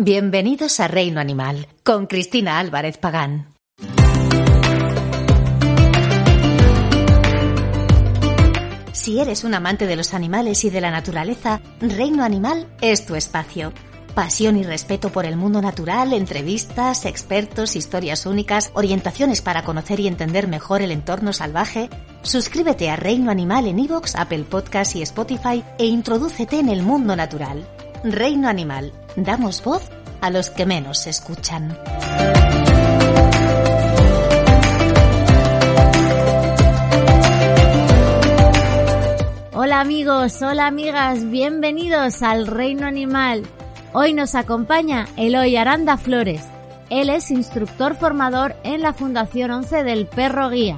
Bienvenidos a Reino Animal con Cristina Álvarez Pagán. Si eres un amante de los animales y de la naturaleza, Reino Animal es tu espacio. Pasión y respeto por el mundo natural, entrevistas, expertos, historias únicas, orientaciones para conocer y entender mejor el entorno salvaje. Suscríbete a Reino Animal en iVoox, Apple Podcasts y Spotify e introdúcete en el mundo natural. Reino Animal. Damos voz a los que menos se escuchan. Hola amigos, hola amigas, bienvenidos al Reino Animal. Hoy nos acompaña Eloy Aranda Flores. Él es instructor formador en la Fundación 11 del Perro Guía.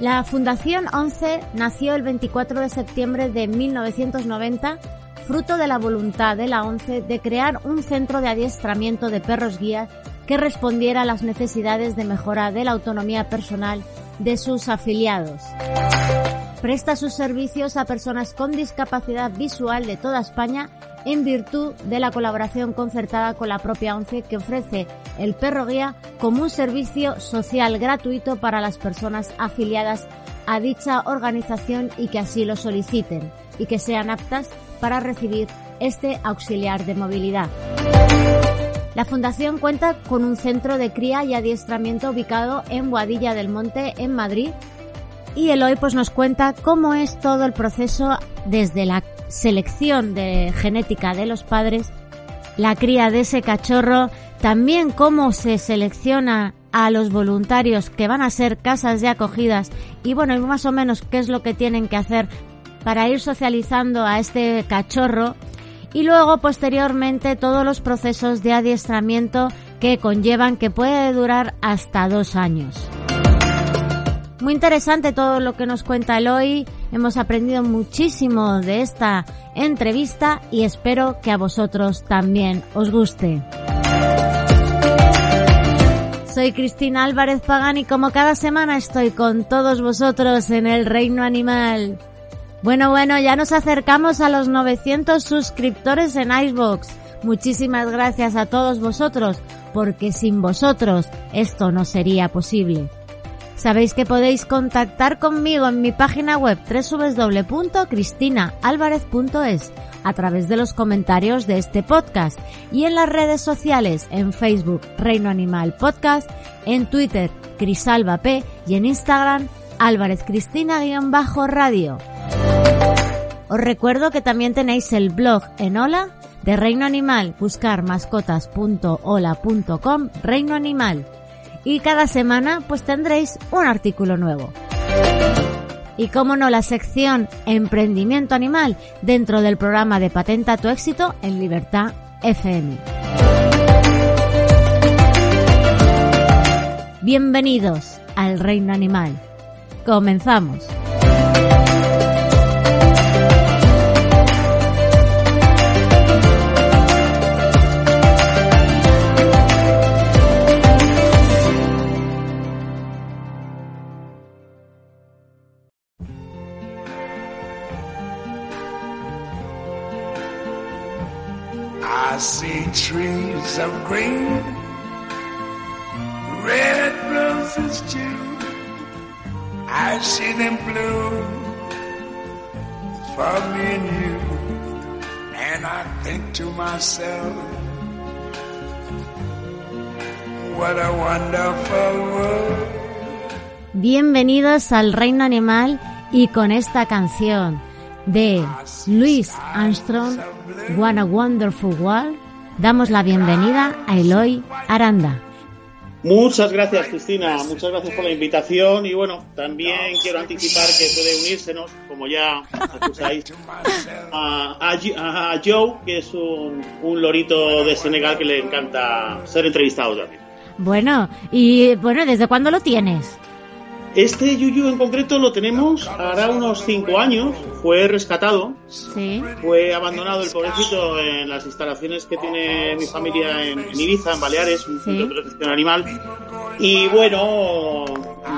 La Fundación 11 nació el 24 de septiembre de 1990 fruto de la voluntad de la ONCE de crear un centro de adiestramiento de perros guías que respondiera a las necesidades de mejora de la autonomía personal de sus afiliados. Presta sus servicios a personas con discapacidad visual de toda España en virtud de la colaboración concertada con la propia ONCE que ofrece el perro guía como un servicio social gratuito para las personas afiliadas a dicha organización y que así lo soliciten y que sean aptas para recibir este auxiliar de movilidad. La Fundación cuenta con un centro de cría y adiestramiento ubicado en Boadilla del Monte, en Madrid. Y Eloy pues, nos cuenta cómo es todo el proceso desde la selección de genética de los padres, la cría de ese cachorro, también cómo se selecciona a los voluntarios que van a ser casas de acogidas y bueno, y más o menos qué es lo que tienen que hacer para ir socializando a este cachorro y luego posteriormente todos los procesos de adiestramiento que conllevan que puede durar hasta dos años. Muy interesante todo lo que nos cuenta Eloy, hemos aprendido muchísimo de esta entrevista y espero que a vosotros también os guste. Soy Cristina Álvarez Pagán y como cada semana estoy con todos vosotros en el reino animal. Bueno, bueno, ya nos acercamos a los 900 suscriptores en Icebox. Muchísimas gracias a todos vosotros, porque sin vosotros esto no sería posible. Sabéis que podéis contactar conmigo en mi página web www.cristinaalvarez.es a través de los comentarios de este podcast y en las redes sociales en Facebook Reino Animal Podcast, en Twitter Crisalva P y en Instagram Álvarez Cristina-radio. Os recuerdo que también tenéis el blog en Hola de Reino Animal, buscar mascotas.hola.com Reino Animal. Y cada semana pues tendréis un artículo nuevo. Y como no, la sección Emprendimiento Animal dentro del programa de Patenta tu éxito en Libertad FM. Bienvenidos al Reino Animal. Comenzamos. Trees of green, red roses too. I see them blue for me and you. And I think to myself, what a wonderful world. Bienvenidos al Reino Animal y con esta canción de Louis Armstrong, What a Wonderful World, damos la bienvenida a Eloy Aranda. Muchas gracias, Cristina. Muchas gracias por la invitación. Y bueno, también quiero anticipar que puede unírsenos, como ya acusáis, a, a, a Joe, que es un, un, lorito de Senegal que le encanta ser entrevistado también. Bueno, y bueno, ¿desde cuándo lo tienes? Este yuyu en concreto lo tenemos hará unos cinco años. Fue rescatado. Sí. Fue abandonado el pobrecito en las instalaciones que tiene mi familia en, en Ibiza, en Baleares, un centro de protección animal. Y bueno,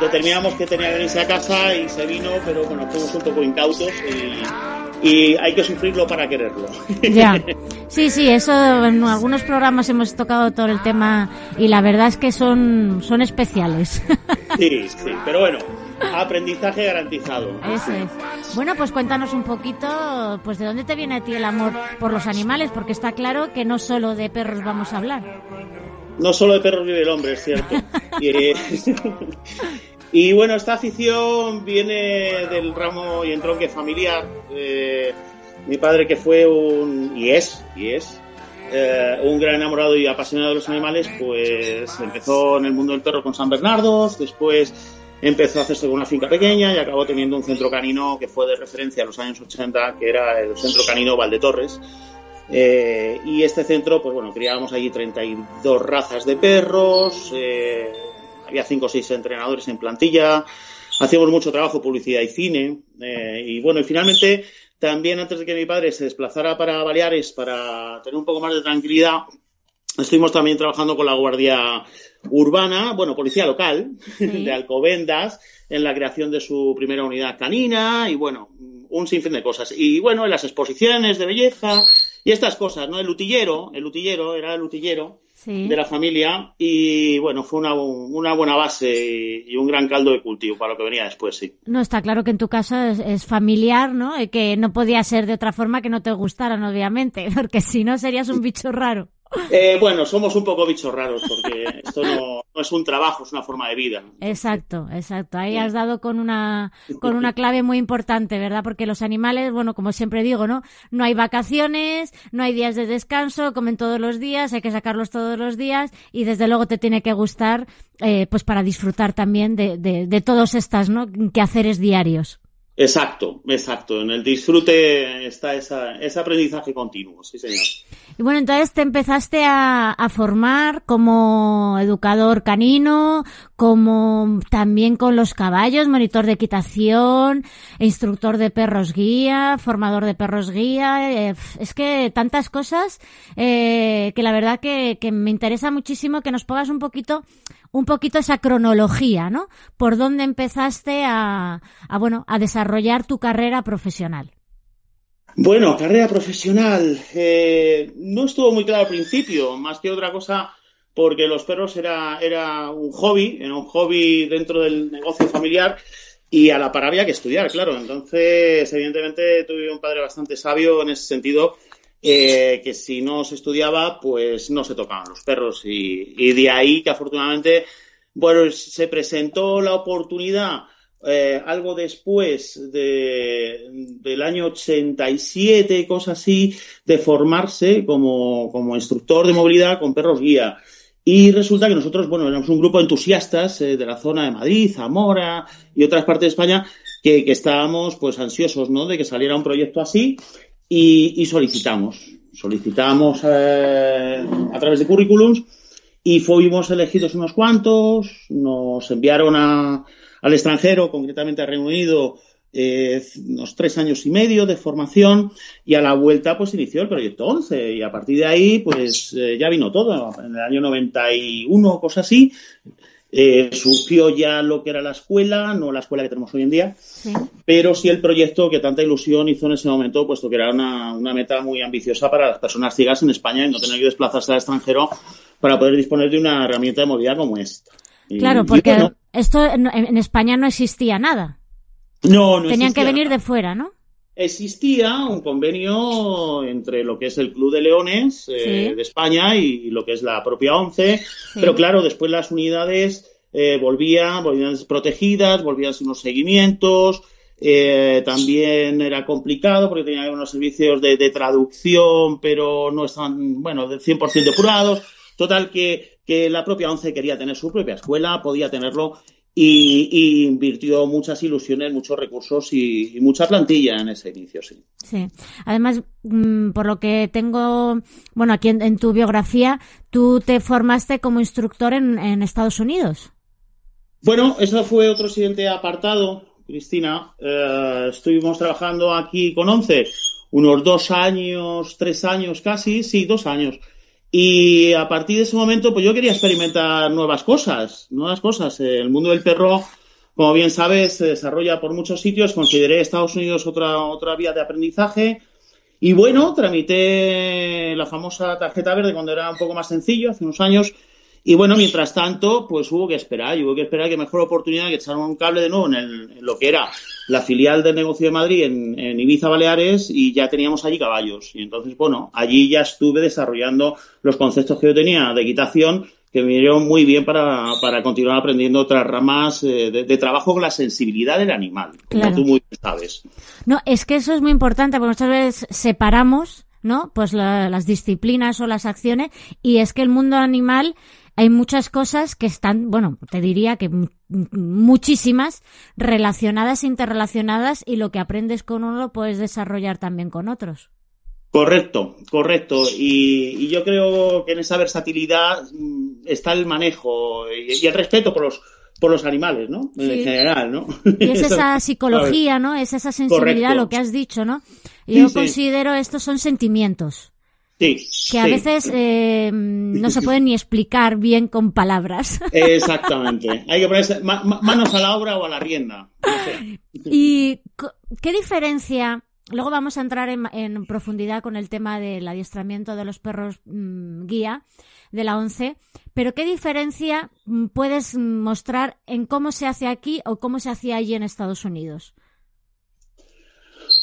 determinamos que tenía que venirse a casa y se vino, pero bueno, fuimos un poco incautos y, y hay que sufrirlo para quererlo. Ya. Sí, sí, eso en algunos programas hemos tocado todo el tema y la verdad es que son, son especiales. Sí, sí, pero bueno, aprendizaje garantizado. Eso es. Bueno, pues cuéntanos un poquito, pues de dónde te viene a ti el amor por los animales, porque está claro que no solo de perros vamos a hablar. No solo de perros vive el hombre, es cierto. y, y, bueno, esta afición viene del ramo y entronque familiar. Eh, mi padre que fue un, y es, y es, eh, un gran enamorado y apasionado de los animales, pues empezó en el mundo del perro con San Bernardo, después empezó a hacerse con una finca pequeña y acabó teniendo un centro canino que fue de referencia a los años 80, que era el Centro Canino Valdetorres. Eh, y este centro, pues bueno, criábamos allí 32 razas de perros, eh, había 5 o 6 entrenadores en plantilla, hacíamos mucho trabajo, publicidad y cine, eh, y bueno, y finalmente también antes de que mi padre se desplazara para Baleares para tener un poco más de tranquilidad, estuvimos también trabajando con la Guardia Urbana, bueno, policía local sí. de Alcobendas, en la creación de su primera unidad canina y bueno, un sinfín de cosas. Y bueno, en las exposiciones de belleza y estas cosas, ¿no? El utillero, el utillero, era el utillero Sí. de la familia y bueno, fue una, una buena base y, y un gran caldo de cultivo para lo que venía después, sí. No, está claro que en tu casa es, es familiar, ¿no? Y que no podía ser de otra forma que no te gustaran, obviamente, porque si no serías un bicho raro. Eh, bueno, somos un poco bichos raros porque esto no, no, es un trabajo, es una forma de vida. Exacto, exacto. Ahí has dado con una, con una clave muy importante, ¿verdad? Porque los animales, bueno, como siempre digo, ¿no? No hay vacaciones, no hay días de descanso, comen todos los días, hay que sacarlos todos los días y desde luego te tiene que gustar, eh, pues para disfrutar también de, de, de todos estas, ¿no? Quehaceres diarios. Exacto, exacto. En el disfrute está esa, ese aprendizaje continuo, sí señor. Y bueno, entonces te empezaste a, a, formar como educador canino, como también con los caballos, monitor de equitación, instructor de perros guía, formador de perros guía. Eh, es que tantas cosas eh, que la verdad que, que me interesa muchísimo que nos pongas un poquito un poquito esa cronología, ¿no? Por dónde empezaste a, a bueno, a desarrollar tu carrera profesional. Bueno, carrera profesional. Eh, no estuvo muy claro al principio, más que otra cosa, porque los perros era, era un hobby, era un hobby dentro del negocio familiar y a la par había que estudiar, claro. Entonces, evidentemente, tuve un padre bastante sabio en ese sentido, eh, que si no se estudiaba, pues no se tocaban los perros. Y, de ahí que afortunadamente, bueno, se presentó la oportunidad eh, algo después de, del año 87, cosas así, de formarse como, como instructor de movilidad con perros guía. Y resulta que nosotros, bueno, éramos un grupo de entusiastas eh, de la zona de Madrid, Zamora y otras partes de España que, que estábamos pues ansiosos, ¿no? De que saliera un proyecto así y, solicitamos. Solicitamos eh, a través de currículums y fuimos elegidos unos cuantos, nos enviaron a, al extranjero, concretamente al Reino Unido, eh, unos tres años y medio de formación y a la vuelta pues inició el proyecto 11 y a partir de ahí pues eh, ya vino todo, en el año 91 cosas así, eh, surgió ya lo que era la escuela, no la escuela que tenemos hoy en día, Sí. pero sí el proyecto que tanta ilusión hizo en ese momento, puesto que era una, una meta muy ambiciosa para las personas ciegas en España y no tener que desplazarse al extranjero para poder disponer de una herramienta de movilidad como esta. Y- Claro, porque bueno, esto en, en España no existía nada. no, no Tenían que venir nada. de fuera, ¿no? Existía un convenio entre lo que es el Club de Leones eh, Sí. de España y lo que es la propia ONCE, Sí. pero claro, después las unidades eh, volvían, volvían protegidas, volvían sin unos seguimientos, eh, también era complicado porque tenía unos servicios de, de traducción, pero no estaban, bueno, del 100% depurados. Total, que, que la propia ONCE quería tener su propia escuela, podía tenerlo y, y, invirtió muchas ilusiones, muchos recursos y, y, mucha plantilla en ese inicio, sí. Sí. Además, mmm, por lo que tengo, bueno, aquí en, en, tu biografía, tú te formaste como instructor en, en, Estados Unidos. Bueno, eso fue otro siguiente apartado, Cristina. Eh, estuvimos trabajando aquí con ONCE unos dos años, tres años casi, sí, dos años. Y a partir de ese momento, pues yo quería experimentar nuevas cosas, nuevas cosas. El mundo del perro, como bien sabes, se desarrolla por muchos sitios. Consideré Estados Unidos otra, otra vía de aprendizaje. Y bueno, tramité la famosa tarjeta verde cuando era un poco más sencillo, hace unos años. Y bueno, mientras tanto, pues hubo que esperar, y hubo que esperar que mejor oportunidad que echar un cable de nuevo en, el, en, lo que era la filial del negocio de Madrid en, en, Ibiza Baleares y ya teníamos allí caballos. Y entonces, bueno, allí ya estuve desarrollando los conceptos que yo tenía de equitación que me vinieron muy bien para, para continuar aprendiendo otras ramas eh, de, de, trabajo con la sensibilidad del animal, como claro. tú muy bien sabes. No, es que eso es muy importante porque muchas veces separamos, ¿no? Pues la, las disciplinas o las acciones y es que el mundo animal hay muchas cosas que están, bueno, te diría que muchísimas relacionadas, interrelacionadas y lo que aprendes con uno lo puedes desarrollar también con otros. Correcto, correcto. Y, y yo creo que en esa versatilidad está el manejo y, y el respeto por los por los animales, ¿no? Sí. En general, ¿no? Y es esa psicología, ¿no? Es esa sensibilidad, Correcto. lo que has dicho, ¿no? Yo sí, considero sí. estos son sentimientos. Sí, que a sí. veces eh, no se pueden ni explicar bien con palabras. Exactamente. Hay que ponerse ma manos a la obra o a la rienda. No sé. ¿Y qué diferencia? Luego vamos a entrar en, en, profundidad con el tema del adiestramiento de los perros mmm, guía de la ONCE, pero ¿qué diferencia mm, puedes mostrar en cómo se hace aquí o cómo se hacía allí en Estados Unidos?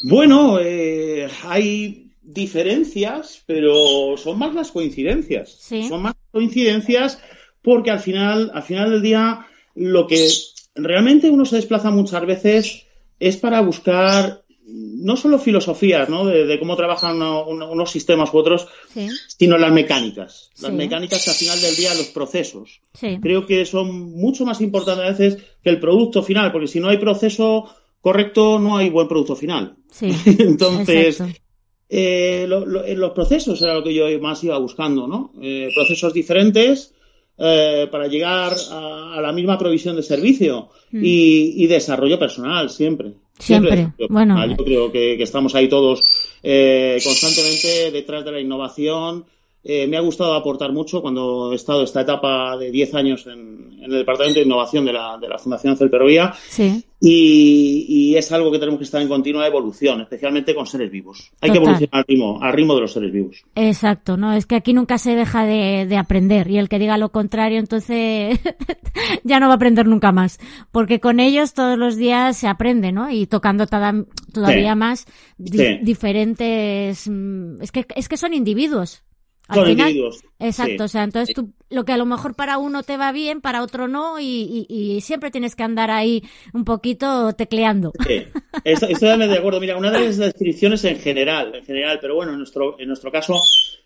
Bueno, eh, hay diferencias, pero son más las coincidencias. Sí. Son más coincidencias porque al final, al final del día, lo que realmente uno se desplaza muchas veces es para buscar no solo filosofías, ¿no? De, de cómo trabajan uno, uno, unos sistemas u otros, sí. sino las mecánicas. Las sí. mecánicas al final del día, los procesos. Sí. Creo que son mucho más importantes a veces que el producto final, porque si no hay proceso correcto, no hay buen producto final. Entonces, Exacto. Eh, lo, los procesos era lo que yo más iba buscando, ¿no? Eh, procesos diferentes eh, para llegar a, a, la misma provisión de servicio mm. y, y, desarrollo personal, siempre. Siempre. siempre. Bueno. Yo creo que, que, estamos ahí todos eh, constantemente detrás de la innovación. Eh, me ha gustado aportar mucho cuando he estado esta etapa de 10 años en, en, el Departamento de Innovación de la, de la Fundación Celperovía. Sí. Y, y, es algo que tenemos que estar en continua evolución, especialmente con seres vivos. Hay Total. que evolucionar al ritmo, al ritmo de los seres vivos. Exacto, ¿no? Es que aquí nunca se deja de, de aprender y el que diga lo contrario, entonces ya no va a aprender nunca más. Porque con ellos todos los días se aprende, ¿no? Y tocando toda, todavía sí. más di sí. diferentes... Mm, es que, es que son individuos. Al Son final, individuos. Exacto, sí. o sea, entonces tú, lo que a lo mejor para uno te va bien, para otro no, y, y, y siempre tienes que andar ahí un poquito tecleando. Sí, estoy, de acuerdo. Mira, una de las descripciones en general, en general, pero bueno, en nuestro, en nuestro caso,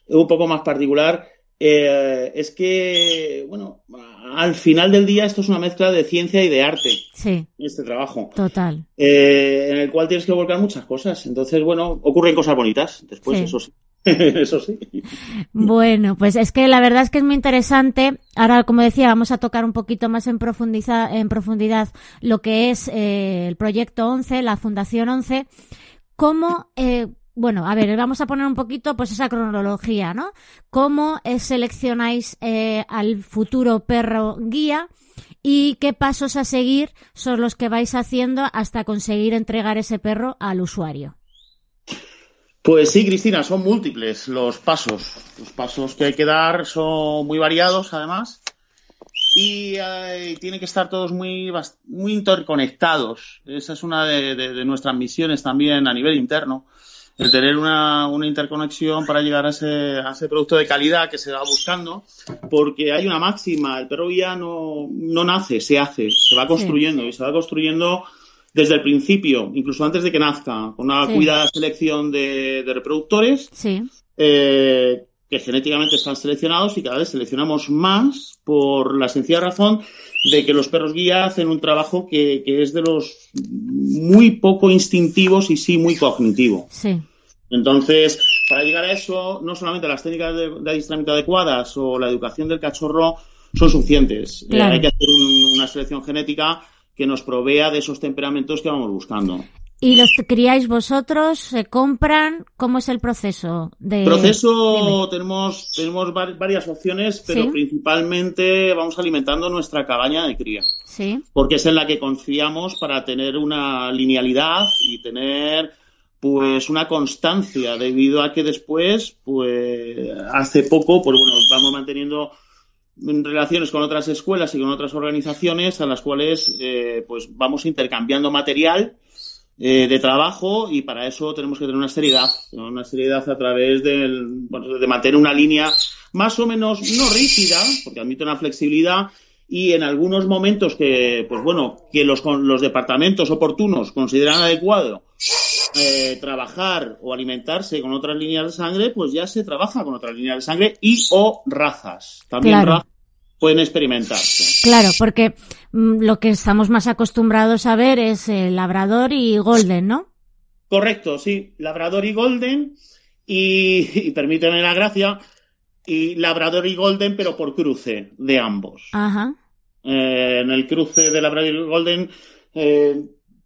un poco más particular, eh, es que, bueno, al final del día esto es una mezcla de ciencia y de arte. Sí. Este trabajo. Total. Eh, en el cual tienes que volcar muchas cosas. Entonces, bueno, ocurren cosas bonitas después, sí. eso sí. Eso sí. Bueno, pues es que la verdad es que es muy interesante. Ahora, como decía, vamos a tocar un poquito más en, profundiza, en profundidad lo que es eh, el proyecto 11, la Fundación 11. ¿Cómo, eh, bueno, a ver, vamos a poner un poquito pues esa cronología, ¿no? ¿Cómo eh, seleccionáis eh, al futuro perro guía? y qué pasos a seguir son los que vais haciendo hasta conseguir entregar ese perro al usuario. Pues sí, Cristina, son múltiples los pasos. Los pasos que hay que dar son muy variados, además, y eh, tienen que estar todos muy, muy interconectados. Esa es una de, de, de, nuestras misiones también a nivel interno, el tener una, una interconexión para llegar a ese, a ese, producto de calidad que se va buscando, porque hay una máxima, el perro ya no, no nace, se hace, se va construyendo sí. y se va construyendo desde el principio, incluso antes de que nazca, con una sí. cuidada selección de, de reproductores, sí. eh, que genéticamente están seleccionados y cada vez seleccionamos más por la sencilla razón de que los perros guía hacen un trabajo que, que es de los muy poco instintivos y sí muy cognitivo. Sí. Entonces, para llegar a eso, no solamente las técnicas de, de adiestramiento adecuadas o la educación del cachorro son suficientes. Eh, hay que hacer un- una selección genética que nos provea de esos temperamentos que vamos buscando. ¿Y los criáis vosotros? ¿Se compran? ¿Cómo es el proceso? De... Proceso, dime. tenemos, tenemos var- varias opciones, pero Sí. principalmente vamos alimentando nuestra cabaña de cría, Sí, porque es en la que confiamos para tener una linealidad y tener pues una constancia debido a que después pues hace poco pues bueno vamos manteniendo relaciones con otras escuelas y con otras organizaciones a las cuales eh, pues vamos intercambiando material eh, de trabajo y para eso tenemos que tener una seriedad, ¿no? una seriedad a través del, bueno, de mantener una línea más o menos no rígida, porque admite una flexibilidad y en algunos momentos que, pues bueno, que los, con- los departamentos oportunos consideran adecuado eh, trabajar o alimentarse con otras líneas de sangre, pues ya se trabaja con otras líneas de sangre y o razas. También Claro. razas pueden experimentarse. claro, porque mm, lo que estamos más acostumbrados a ver es el labrador y golden, ¿no? Correcto, sí. Labrador y Golden. Y, y permíteme la gracia. Y Labrador y Golden, pero por cruce de ambos. Ajá. Eh, en el cruce de Labrador y Golden eh,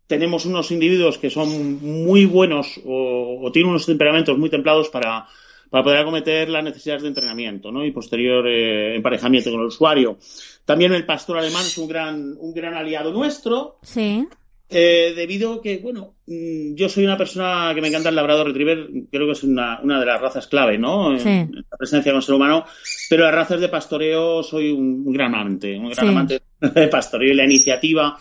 tenemos unos individuos que son muy buenos o, o tienen unos temperamentos muy templados para, para poder acometer las necesidades de entrenamiento ¿no? y posterior eh, emparejamiento con el usuario. También el pastor alemán es un gran, un gran aliado nuestro. Sí. Eh, debido que, bueno, mm, yo soy una persona que me encanta el labrador retriever, creo que es una, una de las razas clave, ¿no? En, Sí. en la presencia con el ser humano, pero las razas de pastoreo soy un, un gran amante, un gran Sí. amante de pastoreo y la iniciativa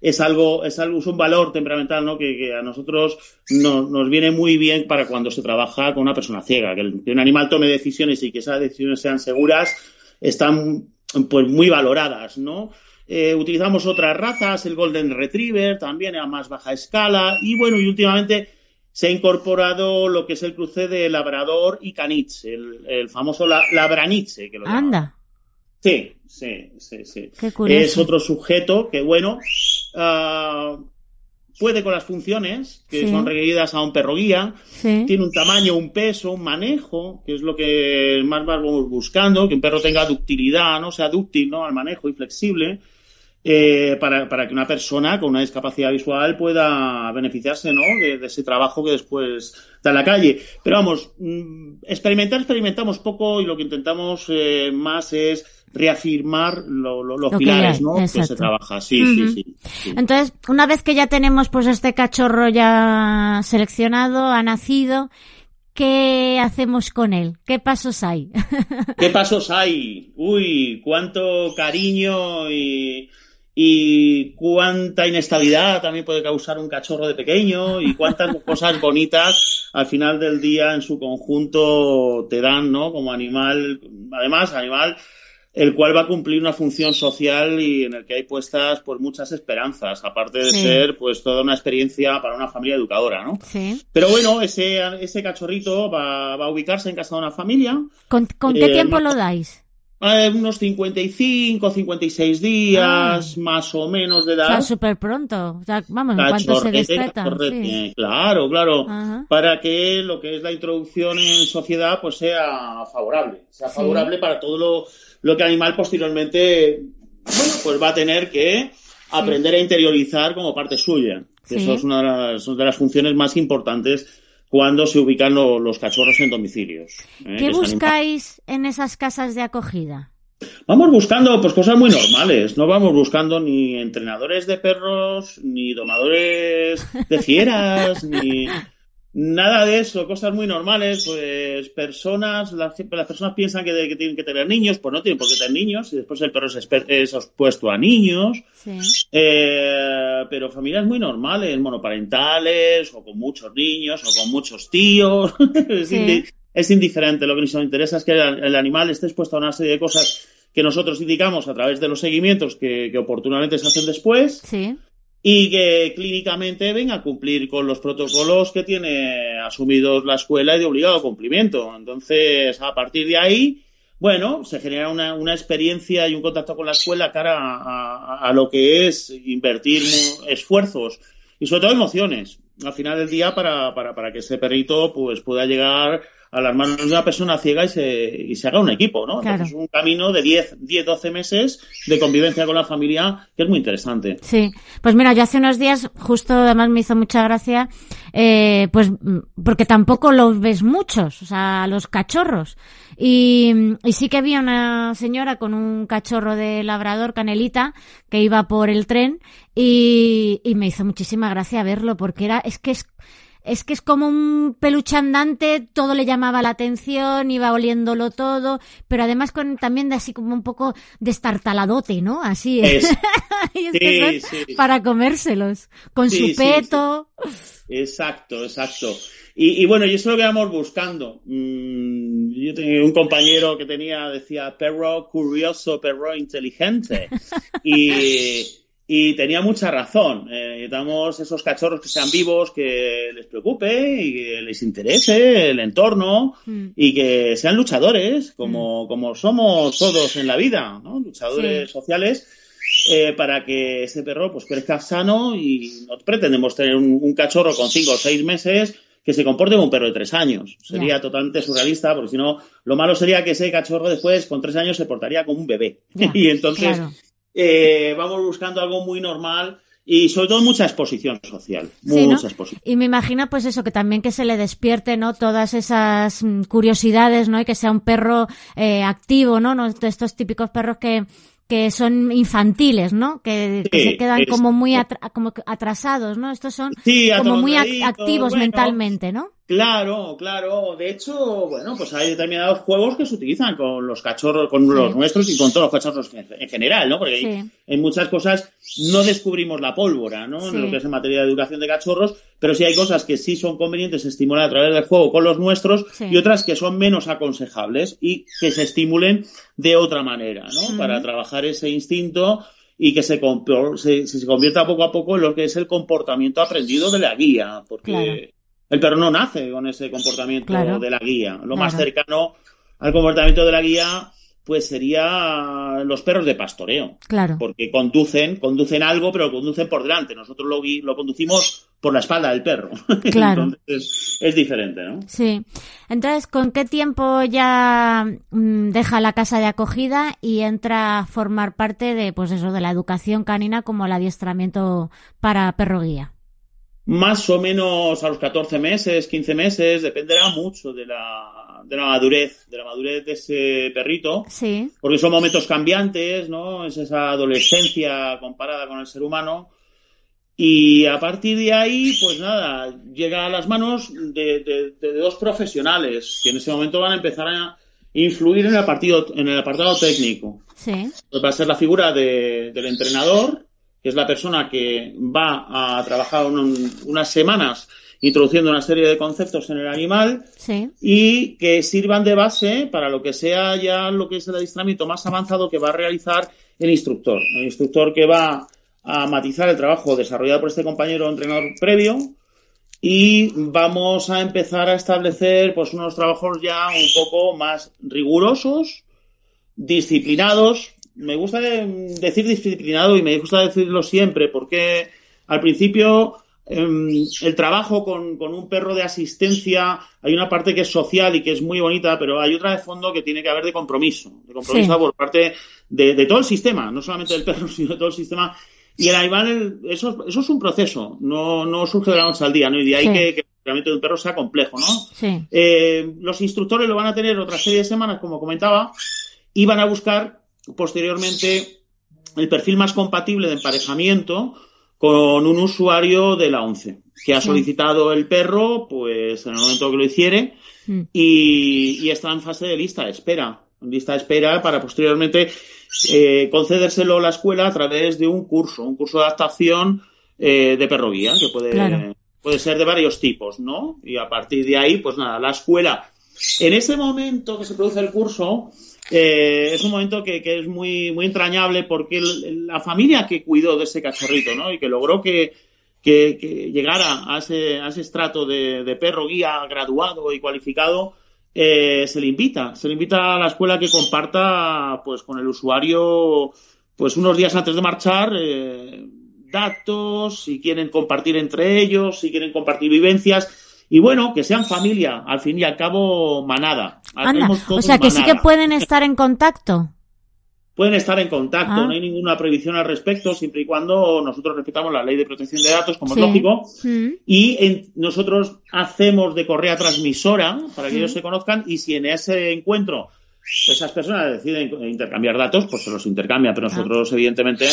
es algo, es algo, es un valor temperamental, ¿no? Que, que a nosotros nos, nos viene muy bien para cuando se trabaja con una persona ciega, que, el- que un animal tome decisiones y que esas decisiones sean seguras, están pues muy valoradas, ¿no? Eh, utilizamos otras razas, el Golden Retriever también a más baja escala y bueno, y últimamente se ha incorporado lo que es el cruce de labrador y caniche, el, el famoso la- labraniche, que lo llaman. Sí, sí, sí, sí. qué curioso. Es otro sujeto que, bueno, ah, puede con las funciones que Sí. son requeridas a un perro guía, Sí. tiene un tamaño, un peso, un manejo, que es lo que más vamos buscando, que un perro tenga ductilidad, ¿no? Sea dúctil, ¿no? Al manejo y flexible, eh, para, para que una persona con una discapacidad visual pueda beneficiarse, ¿no? De, de ese trabajo que después da en la calle. Pero vamos, mm, experimentar, experimentamos poco y lo que intentamos eh, más es reafirmar lo- lo- los Lo que pilares, hay, ¿no? Que se trabaja. Sí, sí, sí, sí. Entonces, una vez que ya tenemos pues este cachorro ya seleccionado, ha nacido, ¿qué hacemos con él? ¿Qué pasos hay? ¿Qué pasos hay? Uy, cuánto cariño y, y cuánta inestabilidad también puede causar un cachorro de pequeño y cuántas cosas bonitas al final del día en su conjunto te dan, ¿no? Como animal, además, animal el cual va a cumplir una función social y en el que hay puestas pues muchas esperanzas, aparte de Sí. ser pues toda una experiencia para una familia educadora, ¿no? sí. Pero bueno, ese, ese cachorrito va, va a ubicarse en casa de una familia, ¿Con, con qué Eh, tiempo lo dais? eh, unos 55, 56 días, más o menos de Ah. O edad. sea, súper pronto. O sea, vamos, en cuanto se cachorrete, Sí. Claro, claro. Ajá. Para que lo que es la introducción en sociedad pues sea favorable. Sea Sí. favorable para todo lo, lo que el animal posteriormente bueno, pues va a tener que aprender a interiorizar como parte suya. Que Sí. Eso es una de las, de las funciones más importantes cuando se ubican lo- los cachorros en domicilios. ¿eh? ¿Qué buscáis en esas casas de acogida? Vamos buscando pues cosas muy normales, no vamos buscando ni entrenadores de perros, ni domadores de fieras, ni nada de eso, cosas muy normales, pues personas, las, las personas piensan que, de- que tienen que tener niños, pues no tienen por qué tener niños, y después el perro es, es expuesto a niños, Sí. eh, pero familias muy normales, monoparentales, o con muchos niños, o con muchos tíos. es, Sí. indi- es indiferente. Lo que nos interesa es que el, el animal esté expuesto a una serie de cosas que nosotros indicamos a través de los seguimientos que, que oportunamente se hacen después. Sí. Y que clínicamente venga a cumplir con los protocolos que tiene asumidos la escuela y de obligado cumplimiento. Entonces, a partir de ahí, bueno, se genera una, una experiencia y un contacto con la escuela cara a, a, lo que es invertir esfuerzos y sobre todo emociones al final del día para, para, para que ese perrito pues pueda llegar a las manos de una persona ciega y se, y se haga un equipo, ¿no? Claro. es un camino de 10, 10, 12 meses de convivencia con la familia que es muy interesante. Sí, pues mira, yo hace unos días, justo además me hizo mucha gracia, eh, pues porque tampoco los ves muchos, o sea, los cachorros. Y, y sí que había una señora con un cachorro de labrador, canelita, que iba por el tren y, y me hizo muchísima gracia verlo porque era, es que es, es que es como un peluche andante, todo le llamaba la atención, iba oliéndolo todo, pero además con también de así como un poco destartaladote, ¿no? Así Es. Y es Sí, que son sí. para comérselos, con Sí, su peto. Exacto, exacto. Y, y bueno, y eso es lo que vamos buscando. Mm, yo tenía un compañero que tenía, decía, perro curioso, perro inteligente. Y, y tenía mucha razón. Eh, necesitamos esos cachorros que sean vivos, que les preocupe y que les interese el entorno Mm. y que sean luchadores, como, como somos todos en la vida, ¿no? Luchadores Sí. sociales eh, para que ese perro pues crezca sano y no pretendemos tener un, un cachorro con cinco o seis meses que se comporte como un perro de tres años. Sería totalmente surrealista, porque si no, lo malo sería que ese cachorro después, con tres años, se portaría como un bebé. Y entonces claro. Eh, vamos buscando algo muy normal y sobre todo mucha exposición social. Sí, ¿no? mucha exposición. Y me imagino, pues eso, que también que se le despierte, ¿no? Todas esas mm, curiosidades, ¿no? Y que sea un perro eh, activo, ¿no? ¿no? De estos típicos perros que, que son infantiles, ¿no? Que, se quedan es- como muy atra- como atrasados, ¿no? Estos son Sí, como muy activos bueno. mentalmente, ¿no? Claro, claro. De hecho, bueno, pues hay determinados juegos que se utilizan con los cachorros, con Sí. los nuestros y con todos los cachorros en en general, ¿no? Porque hay- en muchas cosas no descubrimos la pólvora, ¿no? Sí. En lo que es en materia de educación de cachorros, pero sí hay cosas que sí son convenientes estimular a través del juego con los nuestros y otras que son menos aconsejables y que se estimulen de otra manera, ¿no? Para trabajar ese instinto y que se, se, se convierta poco a poco en lo que es el comportamiento aprendido de la guía, porque Claro. El perro no nace con ese comportamiento Claro. de la guía. Lo más cercano al comportamiento de la guía, pues sería los perros de pastoreo Claro. porque conducen, conducen algo, pero conducen por delante. Nosotros lo, lo conducimos por la espalda del perro. Claro. Entonces es diferente, ¿no? Sí. Entonces, ¿con qué tiempo ya mm, deja la casa de acogida y entra a formar parte de, pues eso, de la educación canina como el adiestramiento para perro guía? Más o menos a los 14 meses, 15 meses, dependerá mucho de la, de la madurez, de la madurez de ese perrito, Sí. porque son momentos cambiantes, ¿no? Es esa adolescencia comparada con el ser humano. Y a partir de ahí, pues nada, llega a las manos de, de- de dos profesionales que en ese momento van a empezar a influir en el, partido, en el apartado técnico. Sí. Pues va a ser la figura de- del entrenador, que es la persona que va a trabajar un- unas semanas introduciendo una serie de conceptos en el animal Sí. y que sirvan de base para lo que sea ya lo que es el adiestramiento más avanzado que va a realizar el instructor. El instructor que va a matizar el trabajo desarrollado por este compañero entrenador previo y vamos a empezar a establecer pues unos trabajos ya un poco más rigurosos, disciplinados. Me gusta de- decir disciplinado y me gusta decirlo siempre porque al principio em, el trabajo con, con un perro de asistencia hay una parte que es social y que es muy bonita, pero hay otra de fondo que tiene que haber de compromiso, de compromiso Sí. por parte de, de todo el sistema, no solamente del perro, sino de todo el sistema. Y el animal, eso, eso es un proceso, no, no surge de la noche al día, ¿no? Y de ahí Sí. que, que el entrenamiento de un perro sea complejo, ¿no? Sí. Eh, los instructores lo van a tener otra serie de semanas, como comentaba, y van a buscar posteriormente el perfil más compatible de emparejamiento con un usuario de la ONCE, que ha solicitado el perro, pues en el momento que lo hiciere, Mm. y, y está en fase de lista de espera, lista de espera para posteriormente eh, concedérselo a la escuela a través de un curso, un curso de adaptación eh, de perro guía, que puede, Claro. puede ser de varios tipos, ¿no? Y a partir de ahí, pues nada, la escuela En ese momento que se produce el curso, eh, es un momento que, es muy, muy entrañable porque el, la familia que cuidó de ese cachorrito, ¿no? Y que logró que, llegara a ese, a ese estrato de, de, perro guía graduado y cualificado, eh, se le invita, se le invita a la escuela que comparta, pues, con el usuario, pues, unos días antes de marchar, eh, datos, si quieren compartir entre ellos, si quieren compartir vivencias y bueno, que sean familia, al fin y al cabo manada. Anda, o sea que manada. sí que pueden estar en contacto. Pueden estar en contacto, ah. no hay ninguna prohibición al respecto, siempre y cuando nosotros respetamos la ley de protección de datos, como sí. es lógico, mm. y en, nosotros hacemos de correa transmisora para que mm. ellos se conozcan, y si en ese encuentro esas personas deciden intercambiar datos, pues se los intercambia, pero nosotros, ah. evidentemente,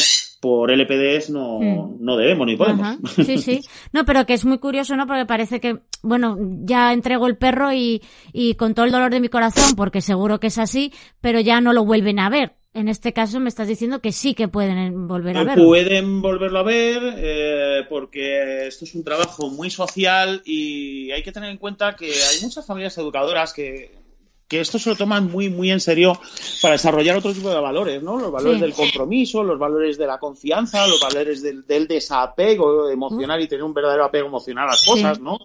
por LPDs no, mm. no debemos ni podemos. Ajá. Sí, sí. No, pero que es muy curioso, ¿no? Porque parece que, bueno, ya entrego el perro y, y con todo el dolor de mi corazón, porque seguro que es así, pero ya no lo vuelven a ver. En este caso me estás diciendo que sí que pueden volver a verlo. Pueden volverlo a ver eh, porque esto es un trabajo muy social y hay que tener en cuenta que hay muchas familias educadoras que que esto se lo toman muy, muy en serio para desarrollar otro tipo de valores, ¿no? Los valores sí. del compromiso, los valores de la confianza, los valores del, del desapego emocional y tener un verdadero apego emocional a las cosas. ¿no?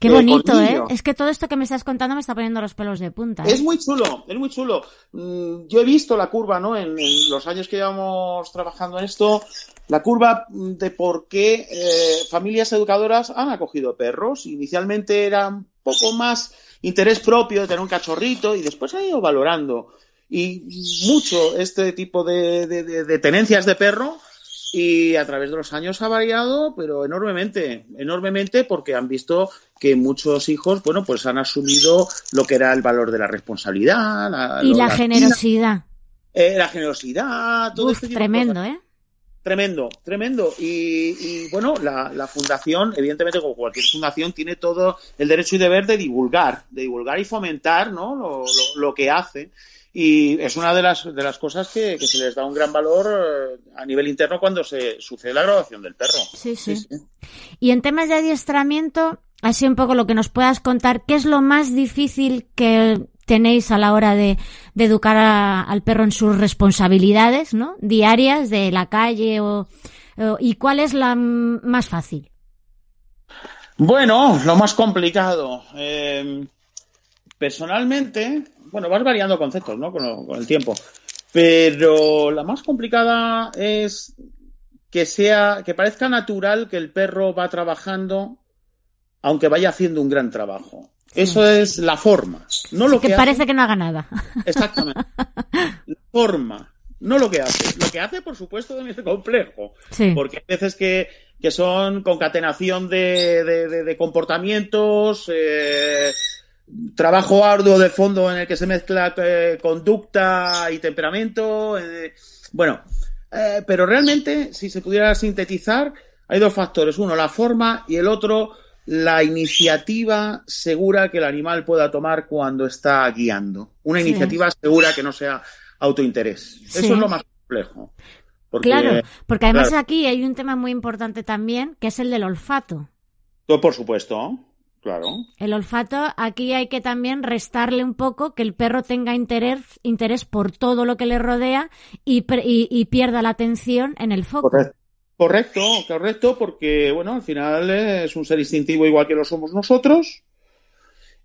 Qué eh, bonito, ¿eh? Es que todo esto que me estás contando me está poniendo los pelos de punta. ¿eh? Es muy chulo, es muy chulo. Mm, yo he visto la curva, ¿no? En, en, los años que llevamos trabajando en esto, la curva de por qué eh, familias educadoras han acogido perros. Inicialmente eran poco más interés propio de tener un cachorrito y después ha ido valorando y mucho este tipo de, de, de, de, tenencias de perro y a través de los años ha variado, pero enormemente, enormemente porque han visto que muchos hijos, bueno, pues han asumido lo que era el valor de la responsabilidad. La, y la, generosidad. Eh, la generosidad, todo Uf, este tipo tremendo, ¿eh? Tremendo, tremendo. Y, y bueno, la, la, fundación, evidentemente, como cualquier fundación, tiene todo el derecho y deber de divulgar, de divulgar y fomentar ¿no? lo, lo, lo que hace. Y es una de las, de las cosas que, que, se les da un gran valor eh, a nivel interno cuando se sucede la graduación del perro. Sí, sí. sí, sí. Y en temas de adiestramiento, así un poco lo que nos puedas contar, ¿qué es lo más difícil que tenéis a la hora de, de educar a, al perro en sus responsabilidades, ¿no? Diarias de la calle o, y cuál es la más fácil. Bueno, lo más complicado. Eh, personalmente, bueno, vas variando conceptos, ¿no? Con, con el tiempo. Pero la más complicada es que sea, que parezca natural que el perro va trabajando aunque vaya haciendo un gran trabajo. Eso es la forma, no lo que, que parece hace. que no haga nada. Exactamente. La forma, no lo que hace. Lo que hace, por supuesto, también es complejo. Sí. Porque hay veces que, que son concatenación de, de, de, de comportamientos, eh, trabajo arduo de fondo en el que se mezcla eh, conducta y temperamento. Eh, bueno, pero realmente, si se pudiera sintetizar, hay dos factores. Uno, la forma y el otro, la iniciativa segura que el animal pueda tomar cuando está guiando. Una sí. iniciativa segura que no sea autointerés. Sí. Eso es lo más complejo. Porque, claro, porque además claro. aquí hay un tema muy importante también, que es el del olfato. Por supuesto. Claro. El olfato, aquí hay que también restarle un poco que el perro tenga interés, interés por todo lo que le rodea y, y, y pierda la atención en el foco. Correcto. Correcto, correcto, porque bueno, al final es un ser instintivo igual que lo somos nosotros.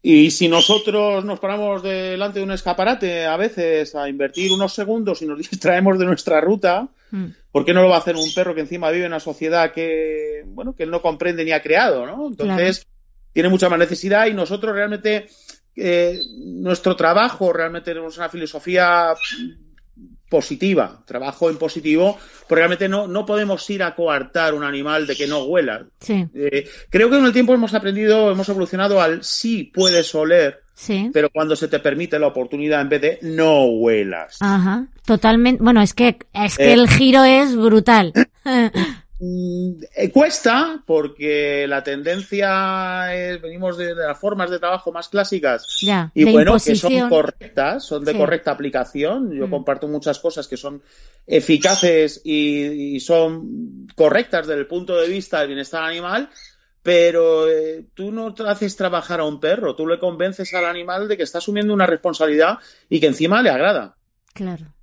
Y si nosotros nos paramos delante de un escaparate a veces a invertir unos segundos y nos distraemos de nuestra ruta, mm. ¿por qué no lo va a hacer un perro que encima vive en una sociedad que, bueno, que él no comprende ni ha creado, ¿no? Entonces, claro. tiene mucha más necesidad y nosotros realmente, eh, nuestro trabajo, realmente tenemos una filosofía positiva, trabajo en positivo, porque realmente no, no podemos ir a coartar un animal de que no huela. Sí. Eh, creo que con el tiempo hemos aprendido, hemos evolucionado al sí puedes oler, sí. pero cuando se te permite la oportunidad en vez de no huelas. Ajá, totalmente. Bueno, es que, es que eh, el giro es brutal. Mm, eh, cuesta porque la tendencia es, venimos de, de, las formas de trabajo más clásicas ya, y bueno, imposición. que son correctas, son de sí. correcta aplicación. Yo mm. comparto muchas cosas que son eficaces y, y, son correctas desde el punto de vista del bienestar animal, pero eh, tú no te haces trabajar a un perro, tú le convences al animal de que está asumiendo una responsabilidad y que encima le agrada. Claro.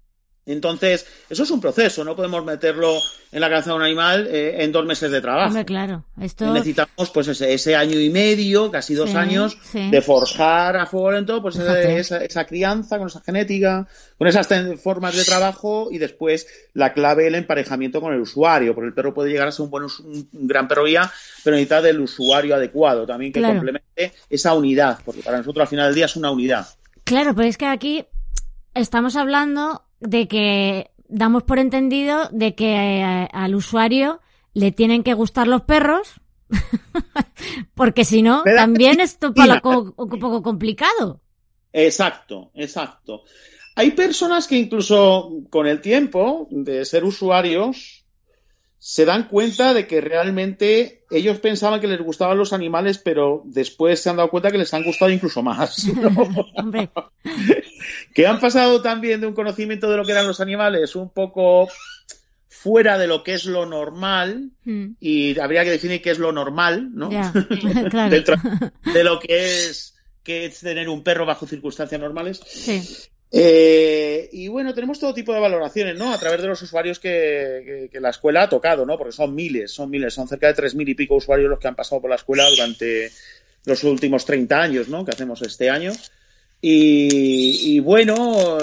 Entonces, eso es un proceso, no podemos meterlo en la cabeza de un animal eh, en dos meses de trabajo. Hombre, claro. Esto... Necesitamos pues ese, ese, año y medio, casi dos Sí, años, sí. de forjar a fuego lento pues esa, esa crianza, con esa genética, con esas formas de trabajo y después la clave el emparejamiento con el usuario, porque el perro puede llegar a ser un buen un, un gran perro guía, pero necesita del usuario adecuado también que Claro. complemente esa unidad, porque para nosotros al final del día es una unidad. Claro, pero es que aquí estamos hablando de que damos por entendido de que eh, al usuario le tienen que gustar los perros, porque si no, también es un pena. poco, un poco complicado. Exacto, exacto. Hay personas que incluso con el tiempo de ser usuarios se dan cuenta de que realmente ellos pensaban que les gustaban los animales, pero después se han dado cuenta que les han gustado incluso más. que han pasado también de un conocimiento de lo que eran los animales un poco fuera de lo que es lo normal mm, y habría que definir qué es lo normal, ¿no? ya, claro. Dentro de lo que es que es tener un perro bajo circunstancias normales. Sí, Eh, y bueno, tenemos todo tipo de valoraciones, ¿no? A través de los usuarios que, la escuela ha tocado, ¿no? Porque son miles, son miles, son cerca de tres mil y pico usuarios los que han pasado por la escuela durante los últimos 30 años, ¿no? Que hacemos este año. Y, y bueno,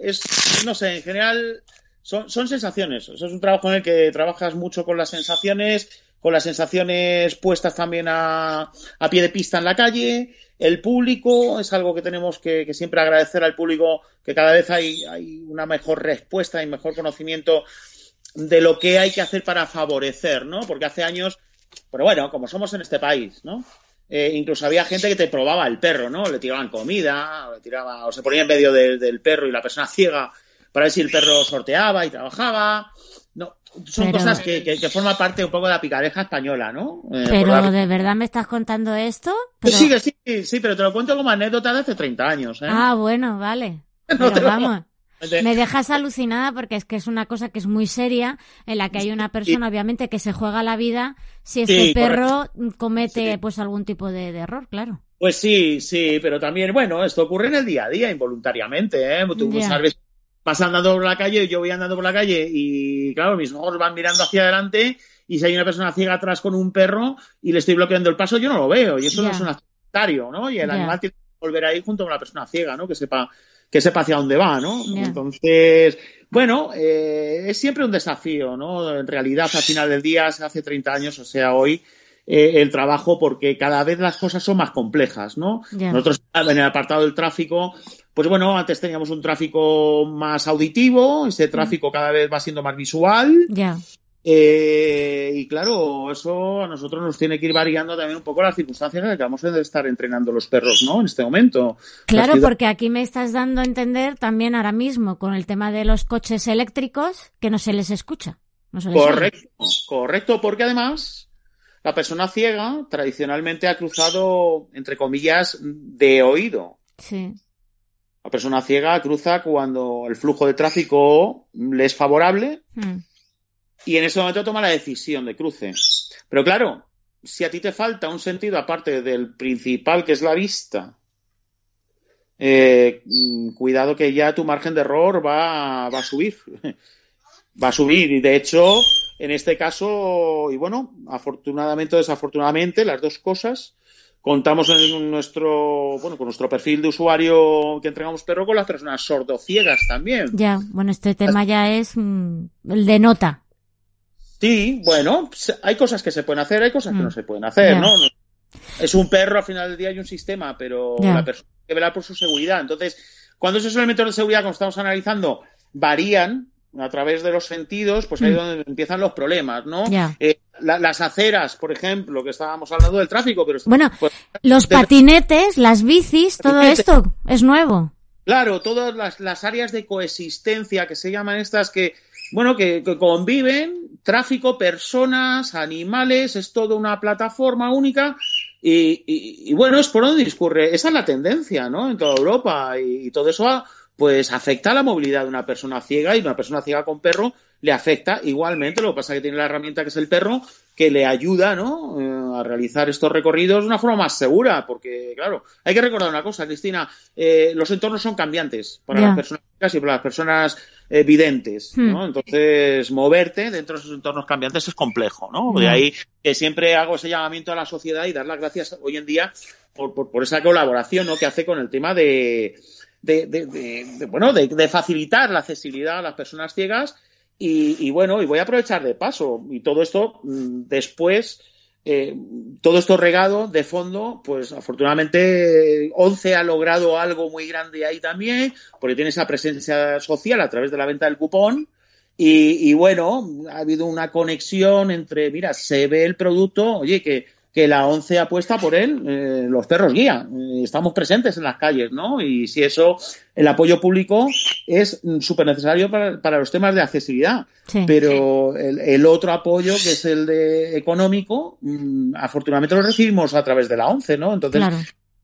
es, no sé, en general son, son sensaciones. Eso es un trabajo en el que trabajas mucho con las sensaciones, con las sensaciones puestas también a, a pie de pista en la calle. El público es algo que tenemos que, que siempre agradecer al público, que cada vez hay, hay una mejor respuesta y mejor conocimiento de lo que hay que hacer para favorecer, ¿no? Porque hace años, pero bueno, como somos en este país, ¿no? Eh, incluso había gente que te probaba el perro, ¿no? Le tiraban comida, o, le tiraba, o se ponía en medio del- del perro y la persona ciega para ver si el perro sorteaba y trabajaba. Son Pero- cosas que, que, que forman parte un poco de la picareja española, ¿no? Eh, pero ¿de verdad me estás contando esto? Pero- sí, sí, sí, pero te lo cuento como anécdota de hace 30 años, ¿eh? Ah, bueno, vale. No Pero vamos, me dejas alucinada porque es que es una cosa que es muy seria, en la que hay una persona, obviamente, que se juega la vida si este Sí, perro comete Sí. pues algún tipo de, de error, claro. Pues sí, sí, pero también, bueno, esto ocurre en el día a día, involuntariamente, ¿eh? Tú Ya. sabes, vas andando por la calle, yo voy andando por la calle y, claro, mis ojos van mirando hacia adelante y si hay una persona ciega atrás con un perro y le estoy bloqueando el paso, yo no lo veo y eso no es un accidentario, ¿no? Y el animal tiene que volver ahí junto con la persona ciega, ¿no? Que sepa que sepa hacia dónde va, ¿no? Entonces, bueno, eh, es siempre un desafío, ¿no? En realidad, al final del día, hace 30 años, o sea, hoy, eh, el trabajo, porque cada vez las cosas son más complejas, ¿no? Nosotros, en el apartado del tráfico, pues bueno, antes teníamos un tráfico más auditivo, ese tráfico cada vez va siendo más visual, Ya, eh, y claro, eso a nosotros nos tiene que ir variando también un poco las circunstancias en las que vamos a estar entrenando los perros, ¿no? En este momento. claro, porque aquí me estás dando a entender también ahora mismo con el tema de los coches eléctricos que no se les escucha. No se les oye. Correcto, correcto, porque además la persona ciega tradicionalmente ha cruzado, entre comillas, de oído. Sí, La persona ciega cruza cuando el flujo de tráfico le es favorable Mm, y en ese momento toma la decisión de cruce. Pero claro, si a ti te falta un sentido aparte del principal, que es la vista, eh, mm, cuidado que ya tu margen de error va, va a subir. va a subir y de hecho, en este caso, y bueno, afortunadamente o desafortunadamente, las dos cosas, contamos en nuestro, bueno, con nuestro perfil de usuario que entregamos perro con las personas sordociegas también. ya, bueno, este tema ya es mm, el de nota. Sí, bueno, hay cosas que se pueden hacer, hay cosas que Mm. no se pueden hacer. ¿no? Es un perro, al final del día hay un sistema, pero la persona tiene que velar por su seguridad. Entonces, cuando esos elementos de seguridad, como estamos analizando, varían a través de los sentidos, pues ahí es Mm. donde empiezan los problemas, ¿no? Eh, la- las aceras, por ejemplo, que estábamos hablando del tráfico, pero Bueno, pues, los de- patinetes, las bicis, todo Patinetes. esto es nuevo. Claro, todas las, las áreas de coexistencia que se llaman estas que, bueno, que, que conviven, tráfico, personas, animales, es toda una plataforma única y, y- y, bueno, es por donde discurre. Esa es la tendencia, ¿no? En toda Europa y, y todo eso va pues afecta a la movilidad de una persona ciega y una persona ciega con perro le afecta igualmente. Lo que pasa es que tiene la herramienta que es el perro que le ayuda ¿no? Eh, a realizar estos recorridos de una forma más segura, porque, claro, hay que recordar una cosa, Cristina, eh, los entornos son cambiantes para las personas y para las personas eh, videntes, ¿no? Hmm. Entonces, moverte dentro de esos entornos cambiantes es complejo, ¿no? De ahí que siempre hago ese llamamiento a la sociedad y dar las gracias hoy en día por, por, por esa colaboración, ¿no? Que hace con el tema de, de, bueno, de, facilitar la accesibilidad a las personas ciegas y, y, bueno, y voy a aprovechar de paso y todo esto mm, después, eh, todo esto regado de fondo, pues afortunadamente ONCE ha logrado algo muy grande ahí también, porque tiene esa presencia social a través de la venta del cupón. Y, y bueno, ha habido una conexión entre, mira, se ve el producto, oye, que que la ONCE apuesta por él, eh, los perros guía. Eh, estamos presentes en las calles, ¿no? Y si eso, el apoyo público es súper necesario para, para, los temas de accesibilidad. Pero el, el, otro apoyo, que es el de económico, mmm, afortunadamente lo recibimos a través de la ONCE, ¿no? Entonces, claro.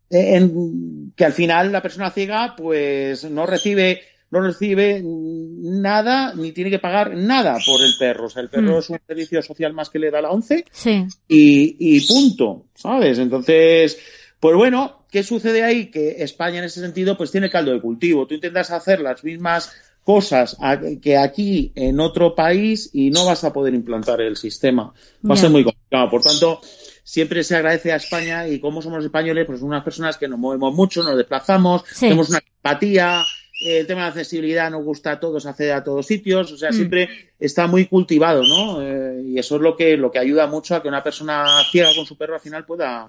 Eh, en, que al final la persona ciega, pues no recibe no recibe nada ni tiene que pagar nada por el perro. O sea, el perro mm. es un servicio social más que le da la ONCE sí. y, y punto, ¿sabes? Entonces, pues bueno, ¿qué sucede ahí? Que España en ese sentido pues tiene caldo de cultivo. Tú intentas hacer las mismas cosas que aquí en otro país y no vas a poder implantar el sistema. Va a ser muy complicado. Por tanto, siempre se agradece a España y como somos españoles, pues unas personas que nos movemos mucho, nos desplazamos, sí. tenemos una empatía, el tema de accesibilidad nos gusta a todos acceder a todos sitios, o sea, mm. siempre está muy cultivado, ¿no? Eh, y eso es lo que, lo que ayuda mucho a que una persona ciega con su perro al final pueda,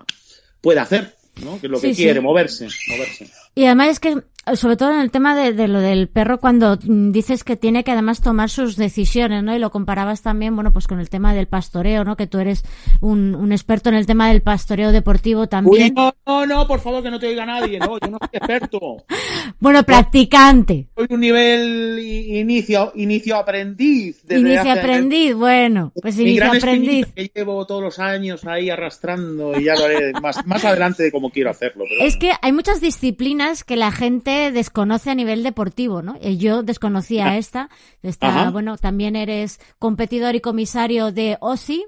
pueda hacer. ¿no? Que es lo que quiere, sí. moverse, moverse. Y además es que, sobre todo en el tema de, de, lo del perro, cuando dices que tiene que además tomar sus decisiones, ¿no? Y lo comparabas también, bueno, pues con el tema del pastoreo, ¿no? Que tú eres un, un experto en el tema del pastoreo deportivo también. Uy, no, no, no, por favor, que no te oiga nadie, no, yo no soy experto. bueno, practicante. Soy un nivel inicio, inicio aprendiz. Inicio aprendiz, bueno, pues inicio aprendiz. Que llevo todos los años ahí arrastrando y ya lo haré más, más adelante de cómo quiero hacerlo. Pero es que hay muchas disciplinas que la gente desconoce a nivel deportivo, ¿no? Yo desconocía esta. Esta, Ajá. bueno, también eres competidor y comisario de OSI.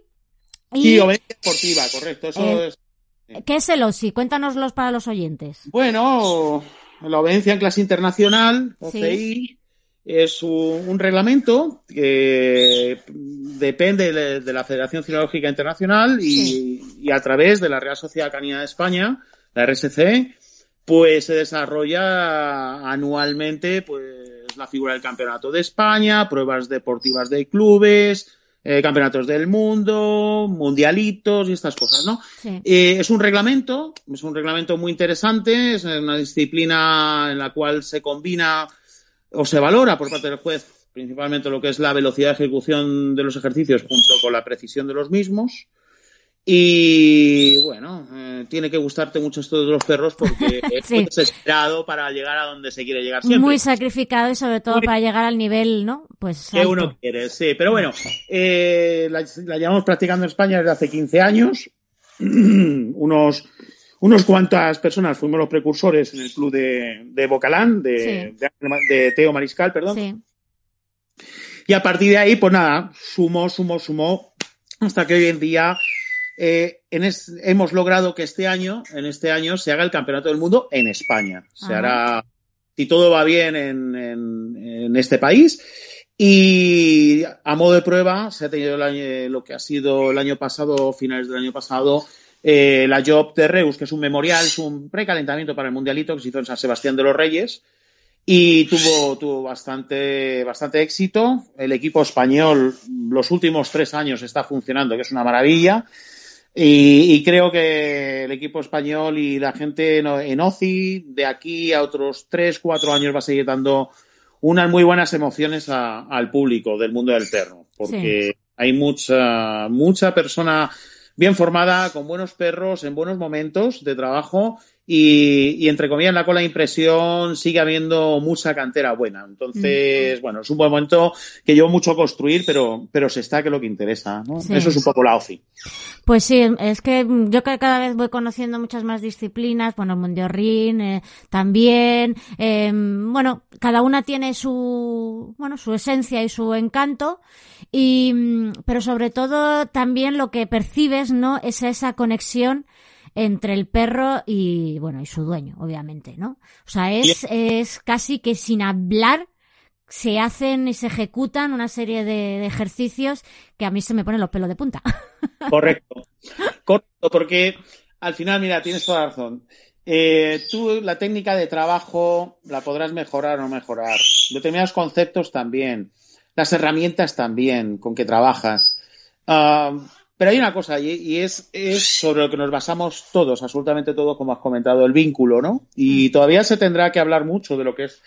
Y, sí, obediencia deportiva, correcto. Eso eh, es... ¿Qué es el OSI? Cuéntanoslos para los oyentes. Bueno, la obediencia en clase internacional, OCI, sí. es un, un, reglamento que depende de, de la Federación Cinológica Internacional y, sí. y, a través de la Real Sociedad Canina de España, la RSC, pues se desarrolla anualmente pues la figura del Campeonato de España, pruebas deportivas de clubes, eh, campeonatos del mundo, mundialitos y estas cosas, ¿no? Sí. Eh, es un reglamento, es un reglamento muy interesante, es una disciplina en la cual se combina o se valora por parte del juez principalmente lo que es la velocidad de ejecución de los ejercicios junto con la precisión de los mismos. Y bueno, eh, tiene que gustarte mucho esto de los perros porque es sí. muy desesperado para llegar a donde se quiere llegar siempre. Muy sacrificado y sobre todo muy... para llegar al nivel, ¿no? Pues que uno quiere, sí. Pero bueno, eh, la, la, llevamos practicando en España desde hace 15 años. unos unos cuantas personas fuimos los precursores en el club de, de Bocalán, de, sí. de, de, Teo Mariscal, perdón. Sí. Y a partir de ahí, pues nada, sumó, sumó, sumó, hasta que hoy en día eh, en es, hemos logrado que este año, en este año, se haga el Campeonato del Mundo en España. Se Ajá. hará, si todo va bien, en, en, en, este país. Y a modo de prueba, se ha tenido el año, lo que ha sido el año pasado, finales del año pasado, eh, la Job de Reus, que es un memorial, es un precalentamiento para el Mundialito que se hizo en San Sebastián de los Reyes y tuvo, tuvo bastante, bastante éxito. El equipo español los últimos tres años está funcionando, que es una maravilla. Y, y, creo que el equipo español y la gente en OCI de aquí a otros tres, cuatro años va a seguir dando unas muy buenas emociones a, al público del mundo del perro, porque sí. hay mucha, mucha persona bien formada, con buenos perros, en buenos momentos de trabajo y, entre comillas en la cola de impresión sigue habiendo mucha cantera buena. Entonces, bueno, es un buen momento que llevo mucho a construir, pero, pero se está que lo que interesa, ¿no? Eso es un poco la OFI. Pues sí, es que yo cada vez voy conociendo muchas más disciplinas, bueno, el Mundiorrin eh, también, eh, bueno, cada una tiene su, bueno, su esencia y su encanto, y, pero sobre todo también lo que percibes, ¿no? Es esa conexión entre el perro y, bueno, y su dueño, obviamente, ¿no? O sea, es, es casi que sin hablar se hacen y se ejecutan una serie de, ejercicios que a mí se me ponen los pelos de punta. Correcto. Correcto, porque al final, mira, tienes toda la razón. Eh, tú la técnica de trabajo la podrás mejorar o no mejorar. Determinados conceptos también. Las herramientas también con que trabajas. Ah, pero hay una cosa, y, es, es, sobre lo que nos basamos todos, absolutamente todos, como has comentado, el vínculo, ¿no? Y mm. todavía se tendrá que hablar mucho de lo que es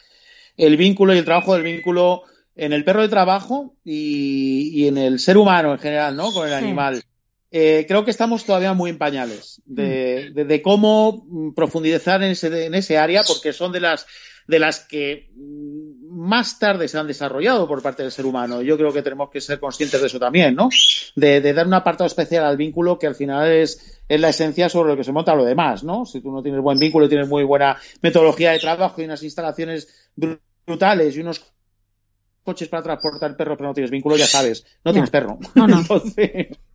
el vínculo y el trabajo del vínculo en el perro de trabajo y, en el ser humano en general, ¿no? Con el animal. Eh, creo que estamos todavía muy en pañales de, mm. de, cómo profundizar en ese, en ese área, porque son de las, de las que más tarde se han desarrollado por parte del ser humano. Yo creo que tenemos que ser conscientes de eso también, ¿no? De, dar un apartado especial al vínculo que al final es, es la esencia sobre lo que se monta lo demás, ¿no? Si tú no tienes buen vínculo, tienes muy buena metodología de trabajo y unas instalaciones brutales y unos coches para transportar perro, pero no tienes vínculo, ya sabes, no, tienes perro. No, no.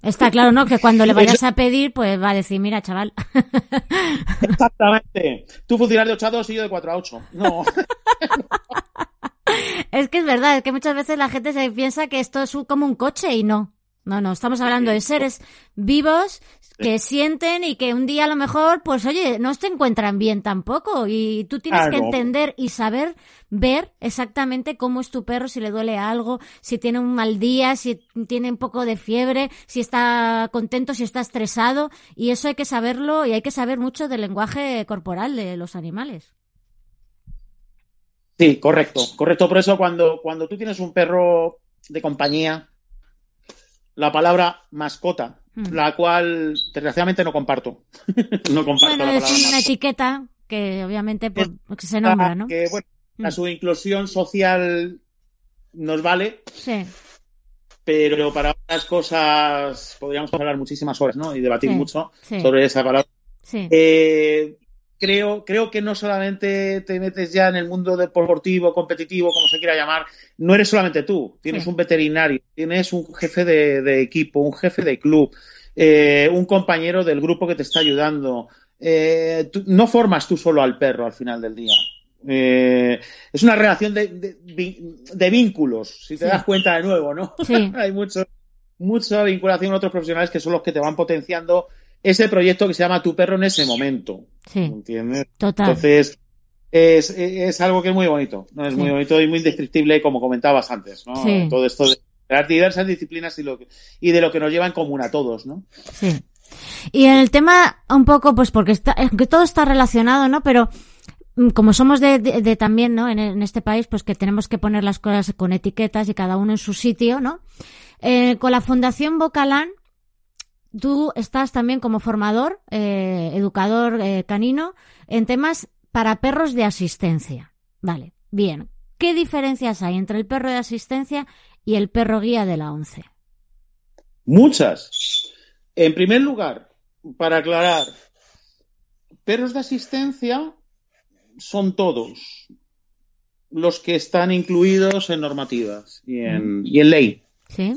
Está claro, ¿no? Que cuando le vayas a pedir, pues va a decir, mira, chaval. Exactamente. Tú funcionar de 8 a 2 y yo de 4 a 8. No. es que es verdad, es que muchas veces la gente se piensa que esto es como un coche y no. No, no, estamos hablando de seres vivos que sienten y que un día a lo mejor, pues oye, no se encuentran bien tampoco. Y tú tienes que entender y saber ver exactamente cómo es tu perro, si le duele algo, si tiene un mal día, si tiene un poco de fiebre, si está contento, si está estresado. Y eso hay que saberlo y hay que saber mucho del lenguaje corporal de los animales. Sí, correcto, correcto. Por eso cuando, cuando tú tienes un perro de compañía, la palabra mascota, hmm. la cual desgraciadamente no comparto. no comparto bueno, es una etiqueta que obviamente pues, se nombra, ¿no? Que bueno, a hmm. su inclusión social nos vale. Sí. Pero para otras cosas podríamos hablar muchísimas horas, ¿no? Y debatir mucho sobre esa palabra. Sí. Eh, creo, creo que no solamente te metes ya en el mundo deportivo, competitivo, como se quiera llamar, no eres solamente tú, tienes un veterinario, tienes un jefe de, equipo, un jefe de club, eh, un compañero del grupo que te está ayudando. Eh, no formas tú solo al perro al final del día. Eh, es una relación de, vínculos, si te das cuenta de nuevo, ¿no? Hay mucho, mucha vinculación con otros profesionales que son los que te van potenciando ese proyecto que se llama Tu perro en ese momento. Sí. ¿Entiendes? Total. Entonces, es, es, algo que es muy bonito, ¿no? Es muy bonito y muy indescriptible, como comentabas antes, ¿no? Todo esto de las diversas disciplinas y, lo que, y de lo que nos lleva en común a todos, ¿no? Sí. Y en el tema, un poco, pues porque está, que todo está relacionado, ¿no? Pero mm, como somos de, de, también, ¿no? En, en, este país, pues que tenemos que poner las cosas con etiquetas y cada uno en su sitio, ¿no? Eh, con la Fundación Bocalán, tú estás también como formador, eh, educador eh, canino, en temas para perros de asistencia. Vale, bien. ¿Qué diferencias hay entre el perro de asistencia y el perro guía de la ONCE? Muchas. En primer lugar, para aclarar, perros de asistencia son todos los que están incluidos en normativas y en, y en ley. Sí.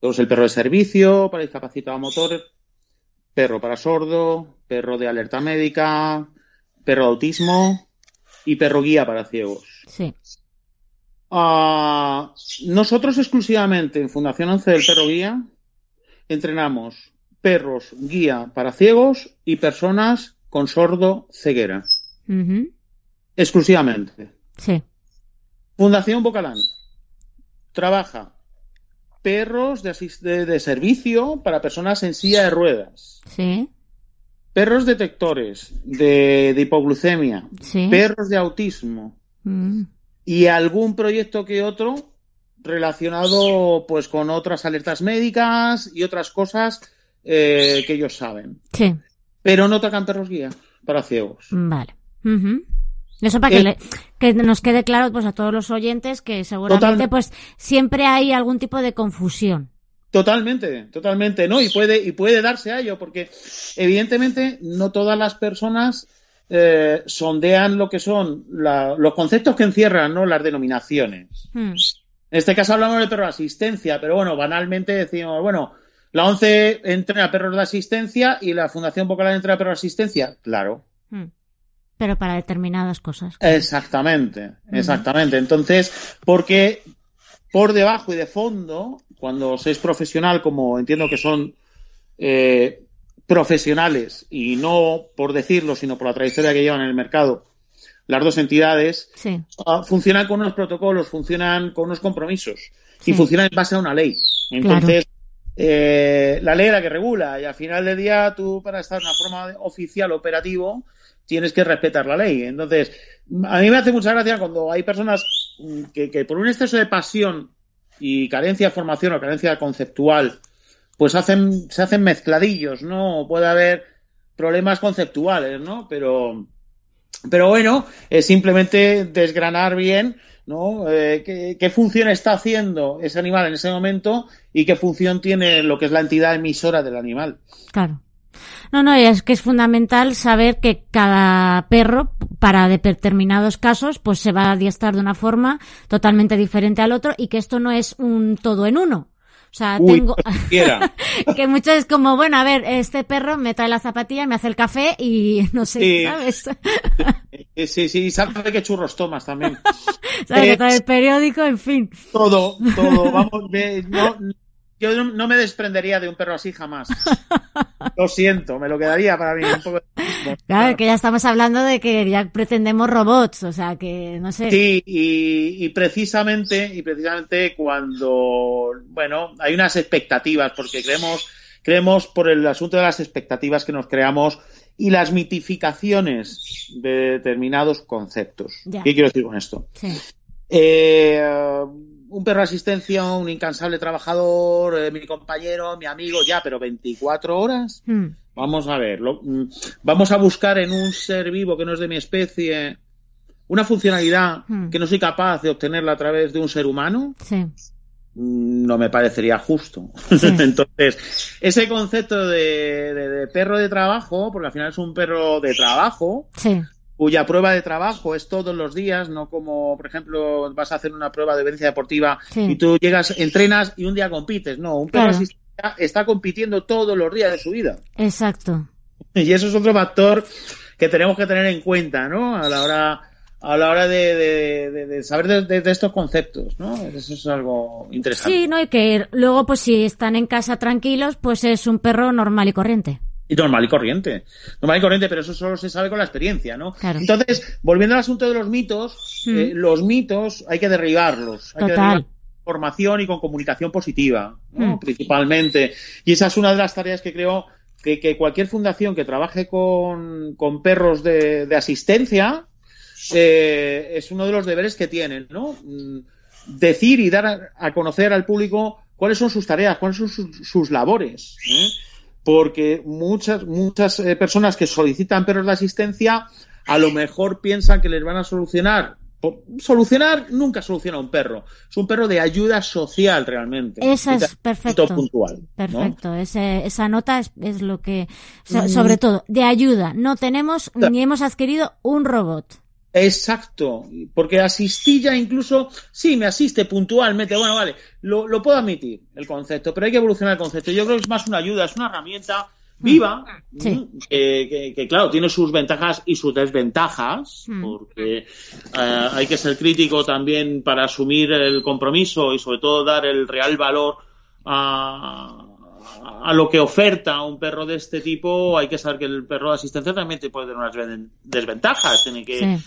Tenemos el perro de servicio para discapacitado motor, perro para sordo, perro de alerta médica, perro de autismo y perro guía para ciegos. Sí. Ah, nosotros exclusivamente en Fundación 11 del Perro Guía entrenamos perros guía para ciegos y personas con sordo ceguera. Exclusivamente. Sí. Fundación Bocalán trabaja perros de, de, servicio para personas en silla de ruedas. Sí. Perros detectores de, hipoglucemia. Perros de autismo. Mm. Y algún proyecto que otro relacionado pues con otras alertas médicas y otras cosas eh, que ellos saben. Sí. Pero no tocan perros guía para ciegos. Vale. Ujú. Eso para que, El- le- que nos quede claro pues a todos los oyentes que seguramente pues siempre hay algún tipo de confusión. Totalmente, totalmente, ¿no? Y puede, y puede darse a ello, porque evidentemente no todas las personas eh, sondean lo que son la- los conceptos que encierran, ¿no? Las denominaciones. Hmm. En este caso hablamos de perro de asistencia, pero bueno, banalmente decimos, bueno, la ONCE entrena perros de asistencia y la Fundación Vocal entrena perros de asistencia. Claro, Hmm. Pero para determinadas cosas. Exactamente, exactamente. Entonces, porque por debajo y de fondo, cuando se es profesional, como entiendo que son eh, profesionales, y no por decirlo, sino por la trayectoria que llevan en el mercado, las dos entidades, Sí. ah, funcionan con unos protocolos, funcionan con unos compromisos Sí. y funcionan en base a una ley. Entonces, eh, la ley es la que regula y al final del día tú para estar en una forma de- oficial operativo tienes que respetar la ley. Entonces, a mí me hace mucha gracia cuando hay personas que, que por un exceso de pasión y carencia de formación o carencia conceptual, pues hacen, se hacen mezcladillos, ¿no? Puede haber problemas conceptuales, ¿no? Pero, pero bueno, es simplemente desgranar bien, ¿no? Eh, qué, qué función está haciendo ese animal en ese momento y qué función tiene lo que es la entidad emisora del animal. Claro. No, no, es que es fundamental saber que cada perro, para determinados casos, pues se va a adiestrar de una forma totalmente diferente al otro y que esto no es un todo en uno. O sea, Uy, tengo, que mucho es como, bueno, a ver, este perro me trae la zapatilla, me hace el café y no sé, Sí. ¿sabes? Sí, sí, y sabe qué churros tomas también. ¿Sabes? Eh, Que trae el periódico, en fin. Todo, todo, vamos, no, yo no, me desprendería de un perro así jamás. Lo siento, me lo quedaría para mí un poco. Claro, que ya estamos hablando de que ya pretendemos robots, o sea, que no sé. Sí, y, y precisamente, y precisamente cuando, bueno, hay unas expectativas, porque creemos, creemos por el asunto de las expectativas que nos creamos y las mitificaciones de determinados conceptos. Ya. ¿Qué quiero decir con esto? Sí. Eh, un perro de asistencia, un incansable trabajador, eh, mi compañero, mi amigo, ya, pero 24 horas. Hmm. Vamos a ver, lo- mm, vamos a buscar en un ser vivo que no es de mi especie una funcionalidad Hmm. que no soy capaz de obtenerla a través de un ser humano. Sí. Mm, No me parecería justo. Sí. Entonces, ese concepto de, de- de perro de trabajo, porque al final es un perro de trabajo, Sí. Cuya prueba de trabajo es todos los días, no como, por ejemplo, vas a hacer una prueba de vencia deportiva Sí. y tú llegas, entrenas y un día compites. No, un perro Claro. está compitiendo todos los días de su vida. Exacto. Y eso es otro factor que tenemos que tener en cuenta, ¿no? A la hora, a la hora de, de- de- de saber de estos conceptos, ¿no? Eso es algo interesante. Sí, ¿no? Y que luego, pues si están en casa tranquilos, pues es un perro normal y corriente. Y normal y corriente. Normal y corriente, pero eso solo se sabe con la experiencia, ¿no? Claro. Entonces, volviendo al asunto de los mitos, Mm. eh, los mitos hay que derribarlos. Hay que Total. derribar con formación y con comunicación positiva, ¿no? Mm. Principalmente. Y esa es una de las tareas que creo que, que cualquier fundación que trabaje con, con perros de, de asistencia eh, es uno de los deberes que tienen, ¿no? Mm, Decir y dar a, a conocer al público cuáles son sus tareas, cuáles son sus, sus labores. ¿eh? Porque muchas, muchas eh, personas que solicitan perros de asistencia a lo mejor piensan que les van a solucionar. Solucionar nunca soluciona un perro. Es un perro de ayuda social realmente. Esa es perfecto. puntual. ¿no? Perfecto, Ese- esa nota es, es lo que, Mm. sobre todo, de ayuda. No tenemos ni hemos adquirido un robot. Exacto, porque asistilla incluso, sí, me asiste puntualmente, bueno, vale, lo, lo puedo admitir, el concepto, pero hay que evolucionar el concepto. Yo creo que es más una ayuda, es una herramienta viva, Sí. ¿m? que, que- que, claro, tiene sus ventajas y sus desventajas, Mm. porque eh, hay que ser crítico también para asumir el compromiso y sobre todo dar el real valor a, a lo que oferta un perro de este tipo. Hay que saber que el perro de asistencia también te puede tener unas ven- desventajas, tiene que Sí.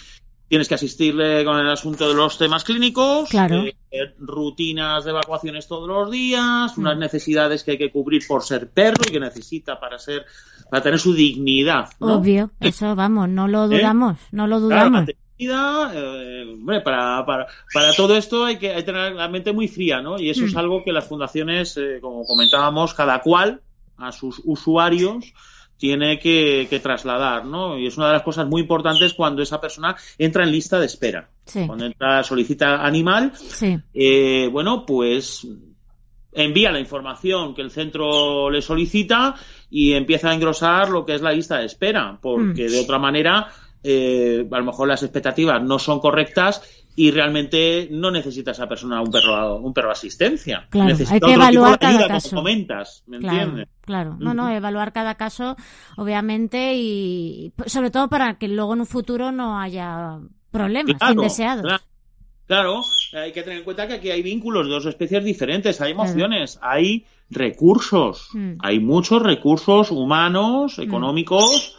Tienes que asistirle con el asunto de los temas clínicos, Claro. eh, rutinas de evacuaciones todos los días, unas Mm. necesidades que hay que cubrir por ser perro y que necesita para ser para tener su dignidad. ¿no? Obvio, eso vamos, no lo ¿Eh? dudamos, no lo dudamos. eh, hombre, para, para, para todo esto hay que, hay que tener la mente muy fría, ¿no? Y eso es Mm. algo que las fundaciones, eh, como comentábamos, cada cual a sus usuarios tiene que, trasladar, ¿no? Y es una de las cosas muy importantes cuando esa persona entra en lista de espera. Cuando entra, solicita animal, eh, bueno, pues envía la información que el centro le solicita y empieza a engrosar lo que es la lista de espera, porque mm. de otra manera eh, a lo mejor las expectativas no son correctas y realmente no necesita esa persona un perro un perro asistencia. Claro, hay que evaluar cada caso. comentas, ¿me claro, entiendes? Claro, no, no, evaluar cada caso, obviamente, y sobre todo para que luego en un futuro no haya problemas indeseados. Claro, hay que tener en cuenta que aquí hay vínculos de dos especies diferentes, hay emociones, hay recursos, mm. hay muchos recursos humanos, mm. económicos,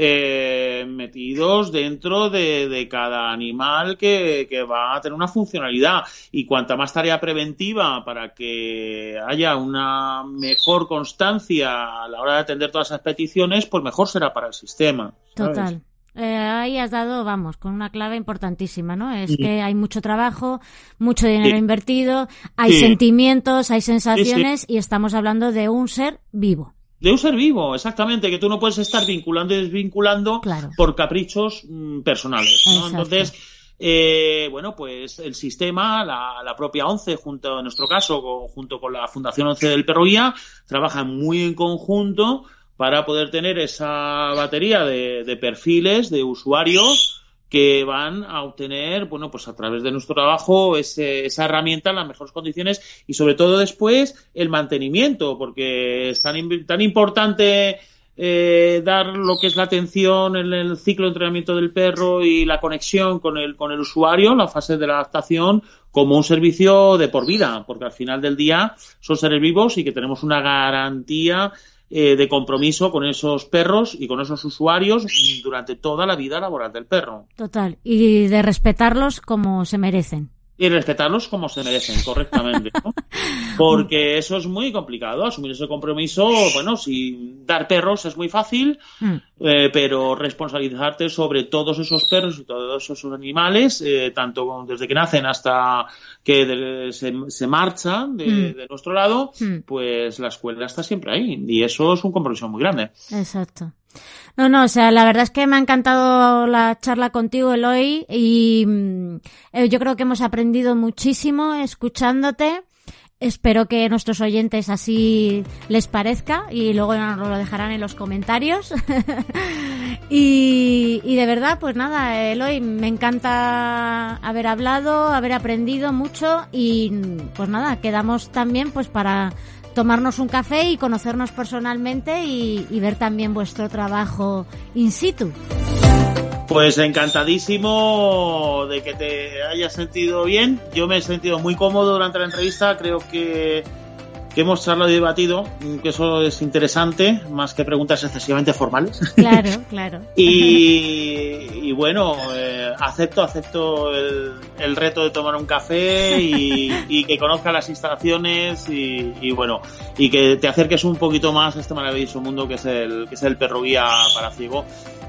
eh, metidos dentro de, cada animal que, va a tener una funcionalidad. Y cuanta más tarea preventiva para que haya una mejor constancia a la hora de atender todas esas peticiones, pues mejor será para el sistema. Total. Eh, ahí has dado, vamos, con una clave importantísima, ¿no? Es que hay mucho trabajo, mucho dinero invertido, hay sentimientos, hay sensaciones y estamos hablando de un ser vivo. De un ser vivo, exactamente, que tú no puedes estar vinculando y desvinculando por caprichos mm, personales. Entonces, eh, bueno, pues el sistema, la, propia ONCE, junto en nuestro caso, junto con la Fundación ONCE del Perro Guía, trabajan muy en conjunto para poder tener esa batería de, de perfiles de usuarios que van a obtener, bueno, pues a través de nuestro trabajo esa herramienta en las mejores condiciones y sobre todo después el mantenimiento, porque es tan, tan importante eh, dar lo que es la atención en el ciclo de entrenamiento del perro y la conexión con el, con el usuario, la fase de la adaptación, como un servicio de por vida, porque al final del día son seres vivos y que tenemos una garantía eh, de compromiso con esos perros y con esos usuarios durante toda la vida laboral del perro. Total. Y de respetarlos como se merecen y respetarlos como se merecen, correctamente. ¿no? Porque eso es muy complicado, asumir ese compromiso. Bueno, si dar perros es muy fácil, mm. eh, pero responsabilizarte sobre todos esos perros y todos esos animales, eh, tanto desde que nacen hasta que se, se, marchan de, mm. de nuestro lado, mm. pues la escuela está siempre ahí. Y eso es un compromiso muy grande. Exacto. No, no, o sea, la verdad es que me ha encantado la charla contigo, Eloy, y mm, eh, yo creo que hemos aprendido muchísimo escuchándote. Espero que nuestros oyentes así les parezca y luego nos lo dejarán en los comentarios. y, y de verdad, pues nada, Eloy, me encanta haber hablado, haber aprendido mucho y pues nada, quedamos también pues para tomarnos un café y conocernos personalmente y, ver también vuestro trabajo in situ. Pues encantadísimo de que te hayas sentido bien. Yo me he sentido muy cómodo durante la entrevista. Creo que que hemos charlado y debatido, que eso es interesante, más que preguntas excesivamente formales. Claro, claro. y, bueno, eh, acepto, acepto el, reto de tomar un café y, que conozca las instalaciones y, bueno, y que te acerques un poquito más a este maravilloso mundo que es el, que es el perro guía para ciego.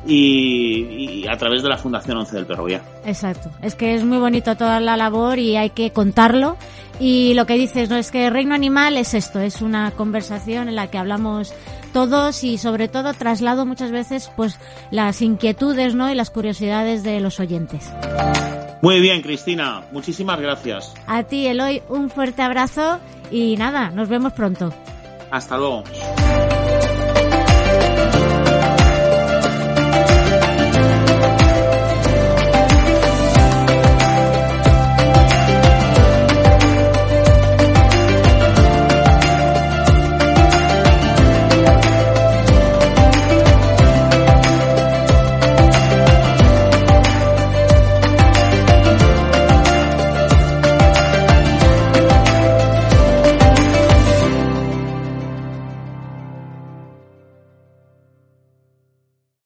Y, a través de la Fundación 11 del Perro Guía. Exacto. Es que es muy bonito toda la labor y hay que contarlo y lo que dices, ¿no? Es que Reino Animal es esto, es una conversación en la que hablamos todos y sobre todo traslado muchas veces pues las inquietudes, ¿no? Y las curiosidades de los oyentes. Muy bien, Cristina. Muchísimas gracias. A ti, Eloy, un fuerte abrazo y nada, nos vemos pronto. Hasta luego.